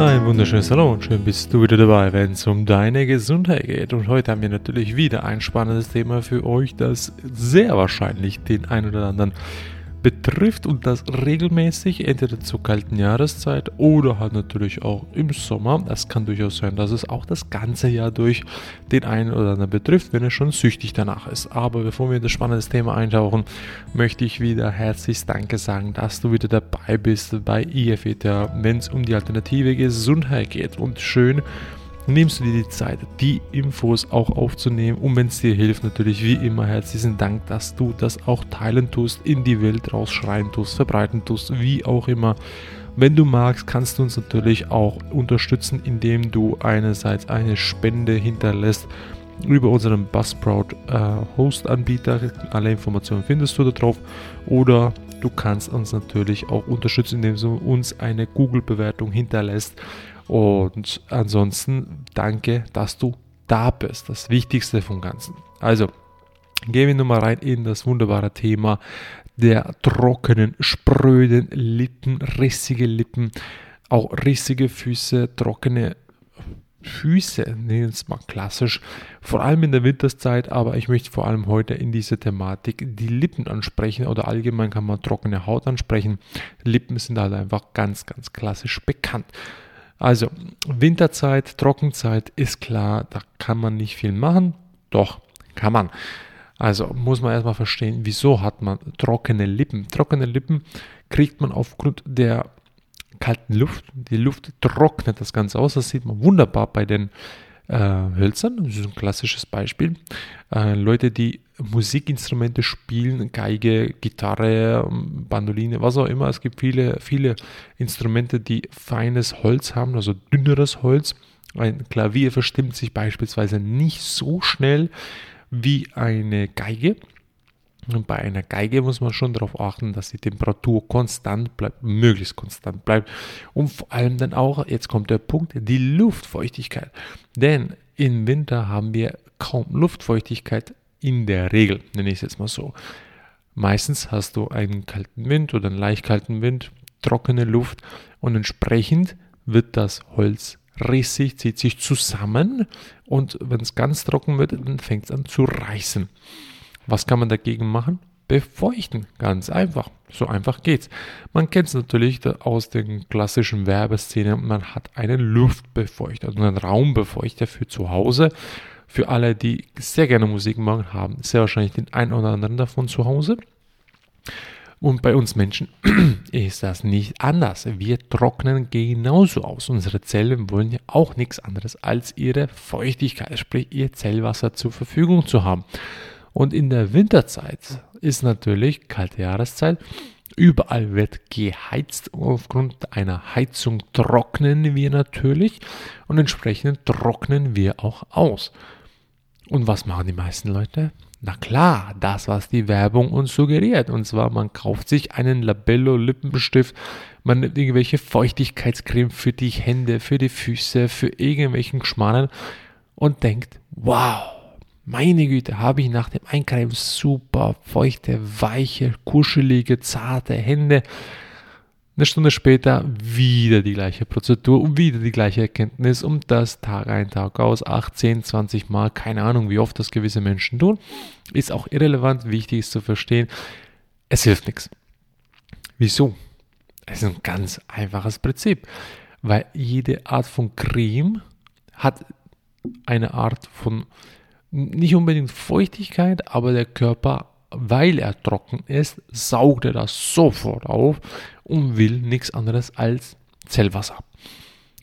Ein wunderschönes Hallo und schön bist du wieder dabei, wenn es um deine Gesundheit geht. Und heute haben wir natürlich wieder ein spannendes Thema für euch, das sehr wahrscheinlich den einen oder anderen betrifft und das regelmäßig, entweder zur kalten Jahreszeit oder halt natürlich auch im Sommer. Es kann durchaus sein, dass es auch das ganze Jahr durch den einen oder anderen betrifft, wenn er schon süchtig danach ist. Aber bevor wir in das spannende Thema eintauchen, möchte ich wieder herzlich Danke sagen, dass du wieder dabei bist bei IFETA, wenn es um die alternative Gesundheit geht. Und schön, nimmst du dir die Zeit, die Infos auch aufzunehmen. Und wenn es dir hilft, natürlich wie immer herzlichen Dank, dass du das auch teilen tust, in die Welt rausschreien tust, verbreiten tust, wie auch immer. Wenn du magst, kannst du uns natürlich auch unterstützen, indem du einerseits eine Spende hinterlässt über unseren Buzzsprout äh, Host Anbieter. Alle Informationen findest du da drauf. Oder du kannst uns natürlich auch unterstützen, indem du uns eine Google-Bewertung hinterlässt. Und ansonsten danke, dass du da bist. Das Wichtigste vom Ganzen. Also, gehen wir nun mal rein in das wunderbare Thema der trockenen, spröden Lippen, rissige Lippen, auch rissige Füße, trockene Füße, nennen es mal klassisch, vor allem in der Winterszeit, aber ich möchte vor allem heute in dieser Thematik die Lippen ansprechen oder allgemein kann man trockene Haut ansprechen. Lippen sind halt einfach ganz, ganz klassisch bekannt. Also Winterzeit, Trockenzeit ist klar, da kann man nicht viel machen. Doch, kann man. Also muss man erstmal verstehen, wieso hat man trockene Lippen. Trockene Lippen kriegt man aufgrund der kalten Luft. Die Luft trocknet das Ganze aus. Das sieht man wunderbar bei den äh, Hölzern. Das ist ein klassisches Beispiel. Äh, Leute, die Musikinstrumente spielen, Geige, Gitarre, Bandoline, was auch immer. Es gibt viele, viele Instrumente, die feines Holz haben, also dünneres Holz. Ein Klavier verstimmt sich beispielsweise nicht so schnell wie eine Geige. Und bei einer Geige muss man schon darauf achten, dass die Temperatur konstant bleibt, möglichst konstant bleibt. Und vor allem dann auch, jetzt kommt der Punkt, die Luftfeuchtigkeit. Denn im Winter haben wir kaum Luftfeuchtigkeit in der Regel, nenne ich es jetzt mal so. Meistens hast du einen kalten Wind oder einen leicht kalten Wind, trockene Luft und entsprechend wird das Holz rissig, zieht sich zusammen und wenn es ganz trocken wird, dann fängt es an zu reißen. Was kann man dagegen machen? Befeuchten, ganz einfach. So einfach geht's. Man kennt es natürlich aus den klassischen Werbeszenen. Man hat einen Luftbefeuchter, also einen Raumbefeuchter für zu Hause für alle, die sehr gerne Musik machen, haben sehr wahrscheinlich den einen oder anderen davon zu Hause. Und bei uns Menschen ist das nicht anders. Wir trocknen genauso aus. Unsere Zellen wollen ja auch nichts anderes als ihre Feuchtigkeit, sprich ihr Zellwasser zur Verfügung zu haben. Und in der Winterzeit ist natürlich kalte Jahreszeit. Überall wird geheizt. Aufgrund einer Heizung trocknen wir natürlich und entsprechend trocknen wir auch aus. Und was machen die meisten Leute? Na klar, das, was die Werbung uns suggeriert. Und zwar, man kauft sich einen Labello Lippenstift, man nimmt irgendwelche Feuchtigkeitscreme für die Hände, für die Füße, für irgendwelchen Geschmanen und denkt, wow, meine Güte, habe ich nach dem Eincremen super feuchte, weiche, kuschelige, zarte Hände. Eine Stunde später wieder die gleiche Prozedur und wieder die gleiche Erkenntnis und das Tag ein, Tag aus, 8, 10, 20 Mal, keine Ahnung, wie oft das gewisse Menschen tun, ist auch irrelevant. Wichtig ist zu verstehen, es hilft nichts. Wieso? Es ist ein ganz einfaches Prinzip, weil jede Art von Creme hat eine Art von nicht unbedingt Feuchtigkeit, aber der Körper weil er trocken ist, saugt er das sofort auf und will nichts anderes als Zellwasser.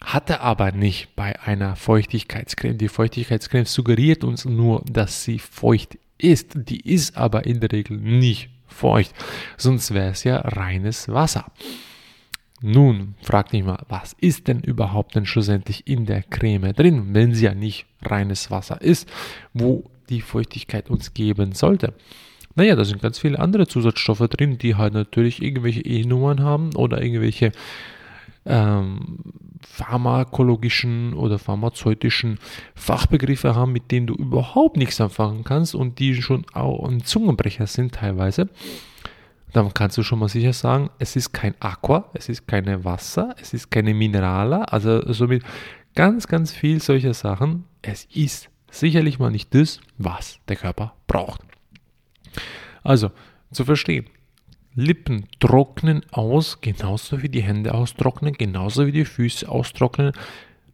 Hat er aber nicht bei einer Feuchtigkeitscreme. Die Feuchtigkeitscreme suggeriert uns nur, dass sie feucht ist. Die ist aber in der Regel nicht feucht, sonst wäre es ja reines Wasser. Nun, frag dich mal, was ist denn überhaupt denn schlussendlich in der Creme drin, wenn sie ja nicht reines Wasser ist, wo die Feuchtigkeit uns geben sollte? Naja, da sind ganz viele andere Zusatzstoffe drin, die halt natürlich irgendwelche E-Nummern haben oder irgendwelche ähm, pharmakologischen oder pharmazeutischen Fachbegriffe haben, mit denen du überhaupt nichts anfangen kannst und die schon auch ein Zungenbrecher sind teilweise. Dann kannst du schon mal sicher sagen, es ist kein Aqua, es ist keine Wasser, es ist keine Minerala, also somit ganz, ganz viel solcher Sachen. Es ist sicherlich mal nicht das, was der Körper braucht. Also, zu verstehen, Lippen trocknen aus, genauso wie die Hände austrocknen, genauso wie die Füße austrocknen.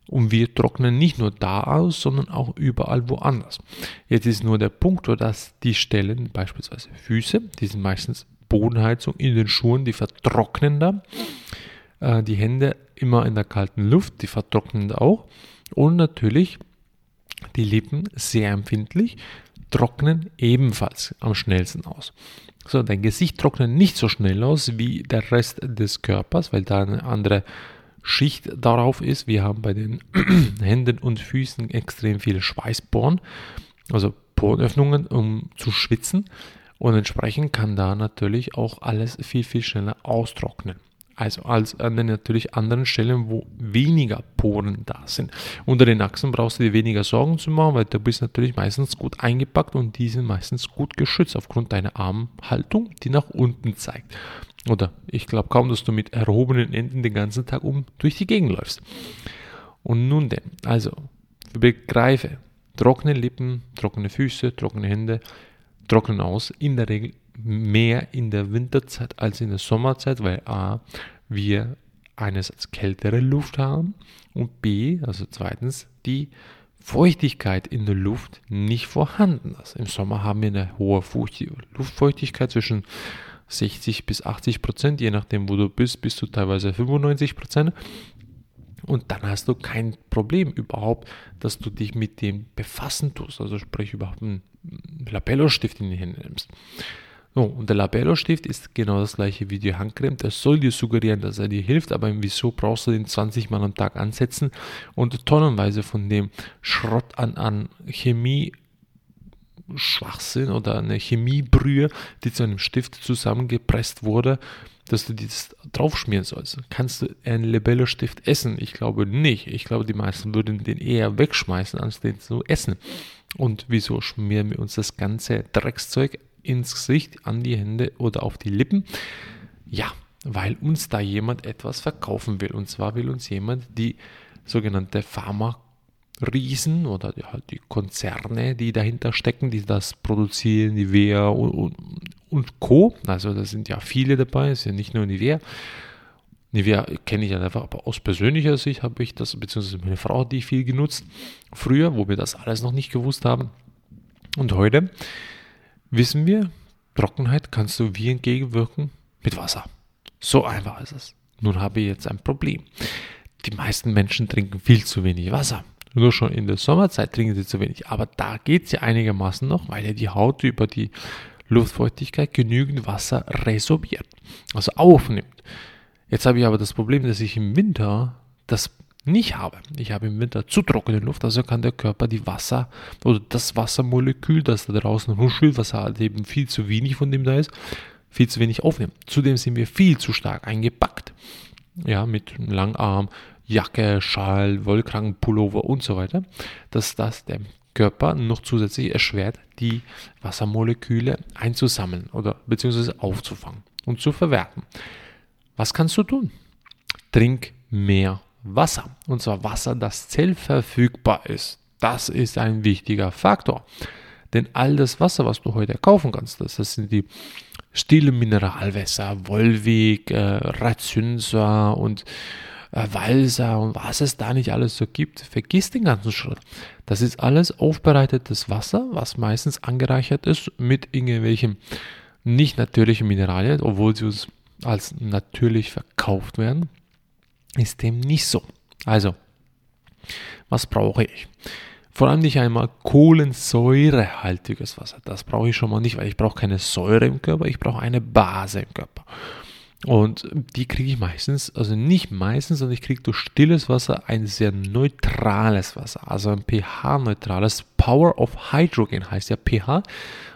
Und wir trocknen nicht nur da aus, sondern auch überall woanders. Jetzt ist nur der Punkt, dass die Stellen, beispielsweise Füße, die sind meistens Bodenheizung in den Schuhen, die vertrocknen da. Äh, die Hände immer in der kalten Luft, die vertrocknen auch. Und natürlich die Lippen sehr empfindlich, trocknen ebenfalls am schnellsten aus. So, dein Gesicht trocknet nicht so schnell aus wie der Rest des Körpers, weil da eine andere Schicht darauf ist. Wir haben bei den Händen und Füßen extrem viele Schweißporen, also Porenöffnungen, um zu schwitzen. Und entsprechend kann da natürlich auch alles viel, viel schneller austrocknen. Also als an den natürlich anderen Stellen, wo weniger Poren da sind. Unter den Achsen brauchst du dir weniger Sorgen zu machen, weil du bist natürlich meistens gut eingepackt und die sind meistens gut geschützt aufgrund deiner Armhaltung, die nach unten zeigt. Oder ich glaube kaum, dass du mit erhobenen Enden den ganzen Tag um durch die Gegend läufst. Und nun denn, also begreife, trockene Lippen, trockene Füße, trockene Hände, trocknen aus, in der Regel mehr in der Winterzeit als in der Sommerzeit, weil a, wir einerseits kältere Luft haben und b, also zweitens, die Feuchtigkeit in der Luft nicht vorhanden ist. Im Sommer haben wir eine hohe Luftfeuchtigkeit zwischen 60 bis 80 Prozent, je nachdem, wo du bist, bist du teilweise 95 Prozent. Und dann hast du kein Problem überhaupt, dass du dich mit dem befassen tust. Also sprich überhaupt einen Labello-Stift in die Hände nimmst. So, und der Labello-Stift ist genau das gleiche wie die Handcreme. Der soll dir suggerieren, dass er dir hilft, aber wieso brauchst du den 20 Mal am Tag ansetzen und tonnenweise von dem Schrott an, an Chemie Schwachsinn oder eine Chemiebrühe, die zu einem Stift zusammengepresst wurde, dass du das draufschmieren sollst. Kannst du einen Libello-Stift essen? Ich glaube nicht. Ich glaube, die meisten würden den eher wegschmeißen, als den zu essen. Und wieso schmieren wir uns das ganze Dreckszeug ins Gesicht, an die Hände oder auf die Lippen? Ja, weil uns da jemand etwas verkaufen will. Und zwar will uns jemand die sogenannte Pharma Riesen oder die, halt die Konzerne, die dahinter stecken, die das produzieren, Nivea und, und, und Co. Also da sind ja viele dabei, es ist ja nicht nur Nivea. Nivea kenne ich ja einfach, aber aus persönlicher Sicht habe ich das, beziehungsweise meine Frau hat die viel genutzt. Früher, wo wir das alles noch nicht gewusst haben. Und heute wissen wir, Trockenheit kannst du wie entgegenwirken? Mit Wasser. So einfach ist es. Nun habe ich jetzt ein Problem. Die meisten Menschen trinken viel zu wenig Wasser. Nur schon in der Sommerzeit trinken sie zu wenig. Aber da geht es ja einigermaßen noch, weil ja die Haut über die Luftfeuchtigkeit genügend Wasser resorbiert, also aufnimmt. Jetzt habe ich aber das Problem, dass ich im Winter das nicht habe. Ich habe im Winter zu trockene Luft, also kann der Körper die Wasser oder das Wassermolekül, das da draußen rumschwillt, was halt eben viel zu wenig von dem da ist, viel zu wenig aufnehmen. Zudem sind wir viel zu stark eingepackt. Ja, mit Langarm, Jacke, Schal, Wollkragenpullover und so weiter, dass das dem Körper noch zusätzlich erschwert, die Wassermoleküle einzusammeln oder beziehungsweise aufzufangen und zu verwerten. Was kannst du tun? Trink mehr Wasser. Und zwar Wasser, das zellverfügbar ist. Das ist ein wichtiger Faktor. Denn all das Wasser, was du heute kaufen kannst, das, sind die stille Mineralwässer, Wolwig, äh, Razynsa und äh, Walser und was es da nicht alles so gibt. Vergiss den ganzen Schritt. Das ist alles aufbereitetes Wasser, was meistens angereichert ist mit irgendwelchen nicht natürlichen Mineralien, obwohl sie uns als natürlich verkauft werden. Ist dem nicht so. Also, was brauche ich? Vor allem nicht einmal kohlensäurehaltiges Wasser. Das brauche ich schon mal nicht, weil ich brauche keine Säure im Körper, ich brauche eine Base im Körper. Und die kriege ich meistens, also nicht meistens, sondern ich kriege durch stilles Wasser ein sehr neutrales Wasser, also ein pH-neutrales. Power of Hydrogen heißt ja pH,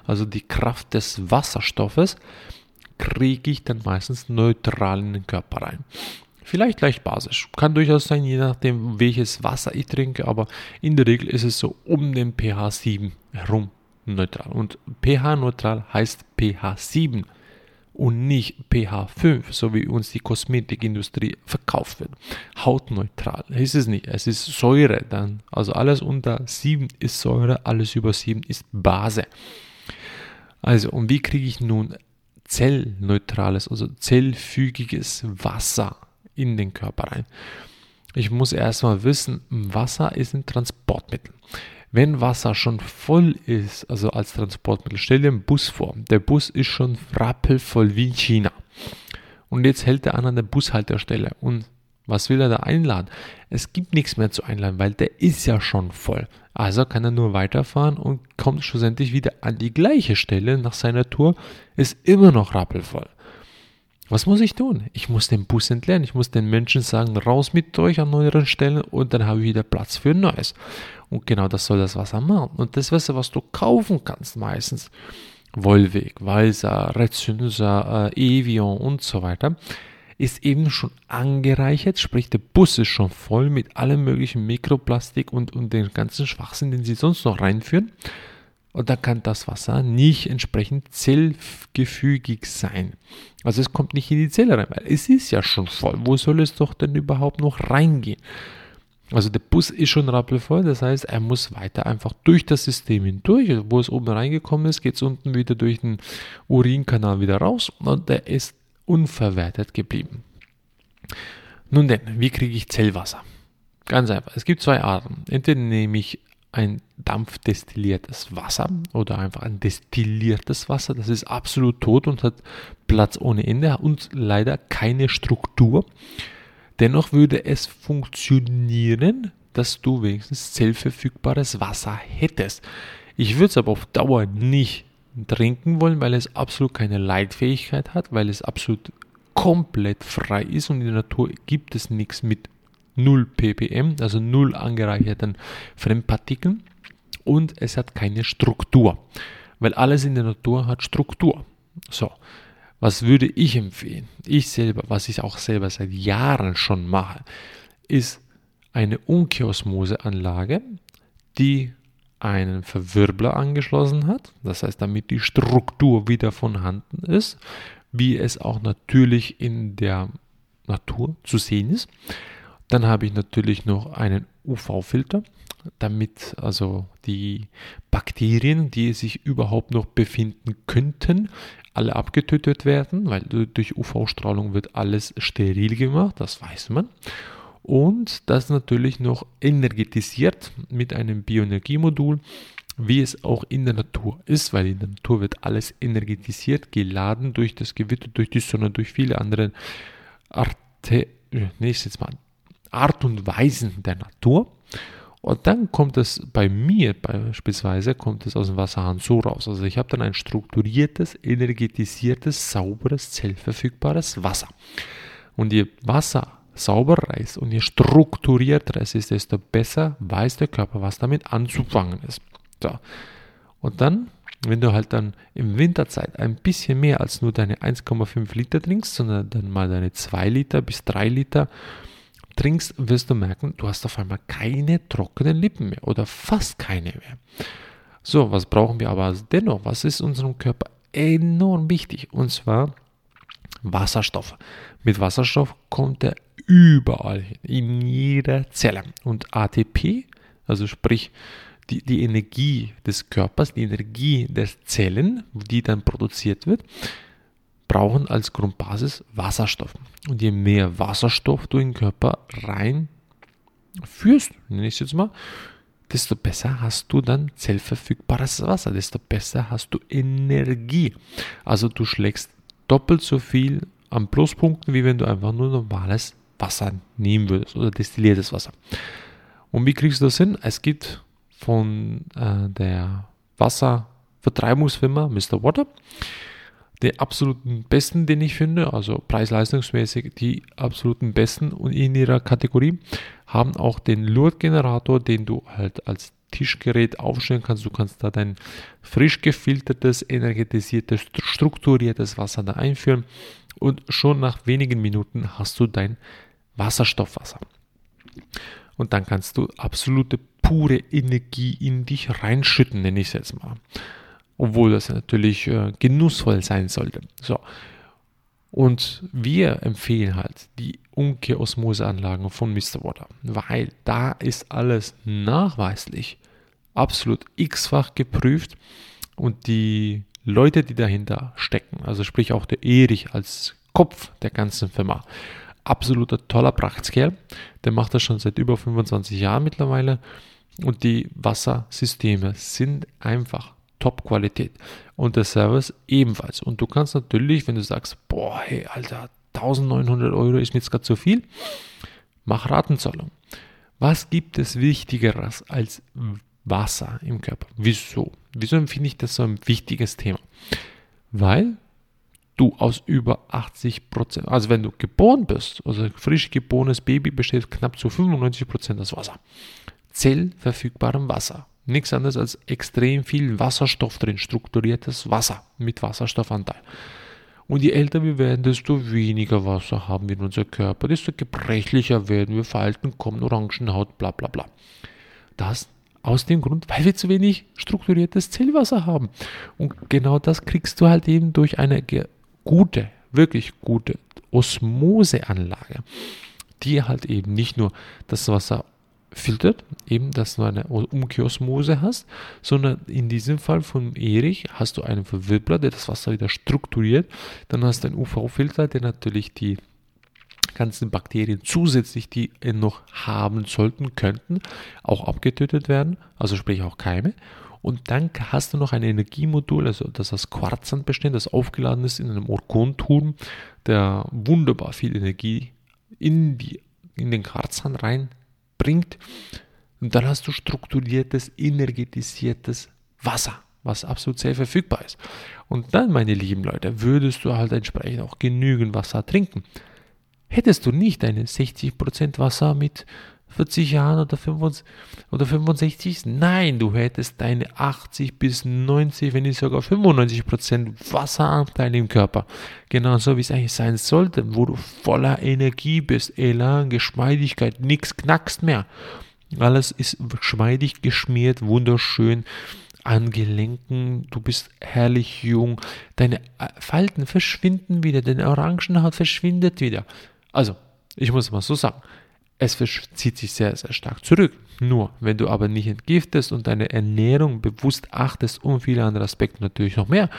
also die Kraft des Wasserstoffes, kriege ich dann meistens neutral in den Körper rein. Vielleicht leicht basisch, kann durchaus sein, je nachdem welches Wasser ich trinke, aber in der Regel ist es so um den pH 7 herum neutral. Und pH neutral heißt pH 7 und nicht pH 5, so wie uns die Kosmetikindustrie verkauft wird. Hautneutral ist es nicht. Es ist Säure dann. Also alles unter 7 ist Säure, alles über 7 ist Base. Also, und wie kriege ich nun zellneutrales, also zellfügiges Wasser in den Körper rein? Ich muss erstmal wissen, Wasser ist ein Transportmittel. Wenn Wasser schon voll ist, also als Transportmittel, stell dir einen Bus vor. Der Bus ist schon rappelvoll wie in China. Und jetzt hält er an an der Bushaltestelle. Und was will er da einladen? Es gibt nichts mehr zu einladen, weil der ist ja schon voll. Also kann er nur weiterfahren und kommt schlussendlich wieder an die gleiche Stelle nach seiner Tour, ist immer noch rappelvoll. Was muss ich tun? Ich muss den Bus entleeren. Ich muss den Menschen sagen, raus mit euch an neueren Stellen und dann habe ich wieder Platz für neues. Und genau das soll das Wasser machen. Und das Wasser, was du kaufen kannst meistens, Wolwig, Walser, Rezensa, äh, Evian und so weiter, ist eben schon angereichert, sprich der Bus ist schon voll mit allem möglichen Mikroplastik und, und den ganzen Schwachsinn, den sie sonst noch reinführen. Und da kann das Wasser nicht entsprechend zellgefügig sein. Also es kommt nicht in die Zelle rein, weil es ist ja schon voll. Wo soll es doch denn überhaupt noch reingehen? Also der Bus ist schon rappelvoll, das heißt, er muss weiter einfach durch das System hindurch. Also wo es oben reingekommen ist, geht es unten wieder durch den Urinkanal wieder raus und er ist unverwertet geblieben. Nun denn, wie kriege ich Zellwasser? Ganz einfach. Es gibt zwei Arten. Entweder nehme ich ein dampfdestilliertes Wasser oder einfach ein destilliertes Wasser. Das ist absolut tot und hat Platz ohne Ende und leider keine Struktur. Dennoch würde es funktionieren, dass du wenigstens zellverfügbares Wasser hättest. Ich würde es aber auf Dauer nicht trinken wollen, weil es absolut keine Leitfähigkeit hat, weil es absolut komplett frei ist und in der Natur gibt es nichts mit 0 ppm, also 0 angereicherten Fremdpartikeln und es hat keine Struktur, weil alles in der Natur hat Struktur. So, was würde ich empfehlen? Ich selber, was ich auch selber seit Jahren schon mache, ist eine Umkehrosmoseanlage, die einen Verwirbler angeschlossen hat, das heißt, damit die Struktur wieder vorhanden ist, wie es auch natürlich in der Natur zu sehen ist. Dann habe ich natürlich noch einen UV-Filter, damit also die Bakterien, die sich überhaupt noch befinden könnten, alle abgetötet werden, weil durch UV-Strahlung wird alles steril gemacht, das weiß man. Und das natürlich noch energetisiert mit einem Bioenergiemodul, wie es auch in der Natur ist, weil in der Natur wird alles energetisiert, geladen durch das Gewitter, durch die Sonne, durch viele andere Arte, nee, jetzt mal Art und Weisen der Natur. Und dann kommt es bei mir beispielsweise, kommt es aus dem Wasserhahn so raus. Also ich habe dann ein strukturiertes, energetisiertes, sauberes, zellverfügbares Wasser. Und je Wasser sauberer ist und je strukturierter es ist, desto besser weiß der Körper, was damit anzufangen ist. So. Und dann, wenn du halt dann im Winterzeit ein bisschen mehr als nur deine 1,5 Liter trinkst, sondern dann mal deine 2 Liter bis 3 Liter, trinkst, wirst du merken, du hast auf einmal keine trockenen Lippen mehr oder fast keine mehr. So, was brauchen wir aber dennoch? Was ist unserem Körper enorm wichtig? Und zwar Wasserstoff. Mit Wasserstoff kommt er überall hin, in jeder Zelle. Und ATP, also sprich die, die Energie des Körpers, die Energie der Zellen, die dann produziert wird, brauchen als Grundbasis Wasserstoff. Und je mehr Wasserstoff du in den Körper reinführst, nenne ich es jetzt mal, desto besser hast du dann zellverfügbares Wasser, desto besser hast du Energie. Also du schlägst doppelt so viel an Pluspunkten, wie wenn du einfach nur normales Wasser nehmen würdest oder destilliertes Wasser. Und wie kriegst du das hin? Es gibt von äh, der Wasservertreibungsfirma Mr. Water den absoluten besten, den ich finde, also preis-leistungsmäßig die absoluten besten und in ihrer Kategorie, haben auch den Lurt-Generator, den du halt als Tischgerät aufstellen kannst. Du kannst da dein frisch gefiltertes, energetisiertes, strukturiertes Wasser da einführen und schon nach wenigen Minuten hast du dein Wasserstoffwasser. Und dann kannst du absolute pure Energie in dich reinschütten, nenne ich es jetzt mal obwohl das natürlich äh, genussvoll sein sollte. So. Und wir empfehlen halt die Umkehrosmoseanlagen von Mr. Water, weil da ist alles nachweislich absolut x-fach geprüft und die Leute, die dahinter stecken, also sprich auch der Erich als Kopf der ganzen Firma, absoluter toller Prachtkerl, der macht das schon seit über 25 Jahren mittlerweile und die Wassersysteme sind einfach Top-Qualität und der Service ebenfalls. Und du kannst natürlich, wenn du sagst, boah, hey, Alter, 1900 Euro ist mir jetzt gerade zu viel, mach Ratenzahlung. Was gibt es Wichtigeres als Wasser im Körper. Wieso? Wieso empfinde ich das so ein wichtiges Thema? Weil du aus über 80 Prozent, also wenn du geboren bist, also frisch geborenes Baby besteht knapp zu 95 Prozent aus Wasser. Zellverfügbarem Wasser. Nichts anderes als extrem viel Wasserstoff drin, strukturiertes Wasser mit Wasserstoffanteil. Und je älter wir werden, desto weniger Wasser haben wir in unserem Körper, desto gebrechlicher werden wir, Falten kommen, Orangenhaut, bla bla bla. Das aus dem Grund, weil wir zu wenig strukturiertes Zellwasser haben. Und genau das kriegst du halt eben durch eine gute, wirklich gute Osmoseanlage, die halt eben nicht nur das Wasser filtert, eben, dass du eine Umkehrosmose hast, sondern in diesem Fall von Erich hast du einen Verwirbler, der das Wasser wieder strukturiert. Dann hast du einen UV-Filter, der natürlich die ganzen Bakterien zusätzlich, die noch haben sollten, könnten, auch abgetötet werden, also sprich auch Keime. Und dann hast du noch ein Energiemodul, also das aus Quarzsand besteht, das aufgeladen ist in einem Orkonturm, der wunderbar viel Energie in, die, in den Quarzsand reinbringt. Und dann hast du strukturiertes, energetisiertes Wasser, was absolut sehr verfügbar ist. Und dann, meine lieben Leute, würdest du halt entsprechend auch genügend Wasser trinken. Hättest du nicht deine 60% Wasser mit 40 Jahren oder, 65, oder 65? Nein, du hättest deine 80 bis 90, wenn nicht sogar 95% Wasseranteil im Körper. Genauso wie es eigentlich sein sollte, wo du voller Energie bist, Elan, Geschmeidigkeit, nichts knackst mehr. Alles ist geschmeidig geschmiert, wunderschön an Gelenken, du bist herrlich jung, deine Falten verschwinden wieder, deine Orangenhaut verschwindet wieder. Also, ich muss mal so sagen, es zieht sich sehr, sehr stark zurück. Nur, wenn du aber nicht entgiftest und deine Ernährung bewusst achtest und viele andere Aspekte natürlich noch mehr,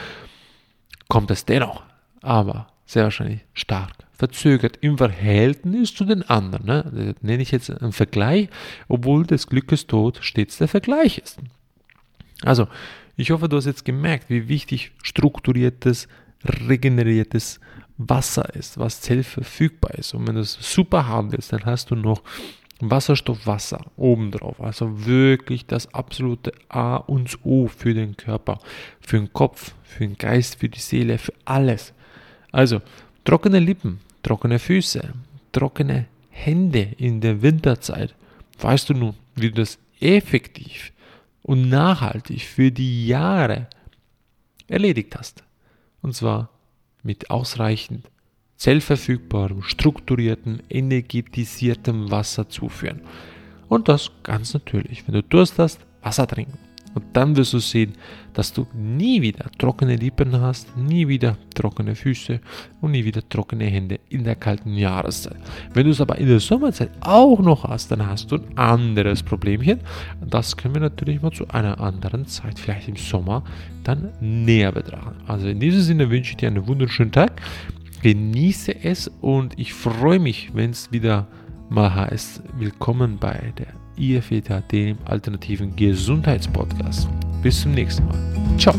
kommt es dennoch, aber sehr wahrscheinlich stark verzögert im Verhältnis zu den anderen. Ne? Das nenne ich jetzt einen Vergleich, obwohl des Glückes Tod stets der Vergleich ist. Also, ich hoffe, du hast jetzt gemerkt, wie wichtig strukturiertes, regeneriertes Wasser ist, was zellverfügbar ist. Und wenn du es super haben willst, dann hast du noch Wasserstoffwasser obendrauf. Also wirklich das absolute A und O für den Körper, für den Kopf, für den Geist, für die Seele, für alles. Also trockene Lippen, trockene Füße, trockene Hände in der Winterzeit. Weißt du nun, wie du das effektiv und nachhaltig für die Jahre erledigt hast? Und zwar mit ausreichend zellverfügbarem, strukturiertem, energetisiertem Wasser zuführen. Und das ganz natürlich. Wenn du Durst hast, Wasser trinken. Und dann wirst du sehen, dass du nie wieder trockene Lippen hast, nie wieder trockene Füße und nie wieder trockene Hände in der kalten Jahreszeit. Wenn du es aber in der Sommerzeit auch noch hast, dann hast du ein anderes Problemchen. Das können wir natürlich mal zu einer anderen Zeit, vielleicht im Sommer, dann näher betrachten. Also in diesem Sinne wünsche ich dir einen wunderschönen Tag. Genieße es und ich freue mich, wenn es wieder mal heißt, willkommen bei der IFETA, dem alternativen Gesundheitspodcast. Bis zum nächsten Mal. Ciao.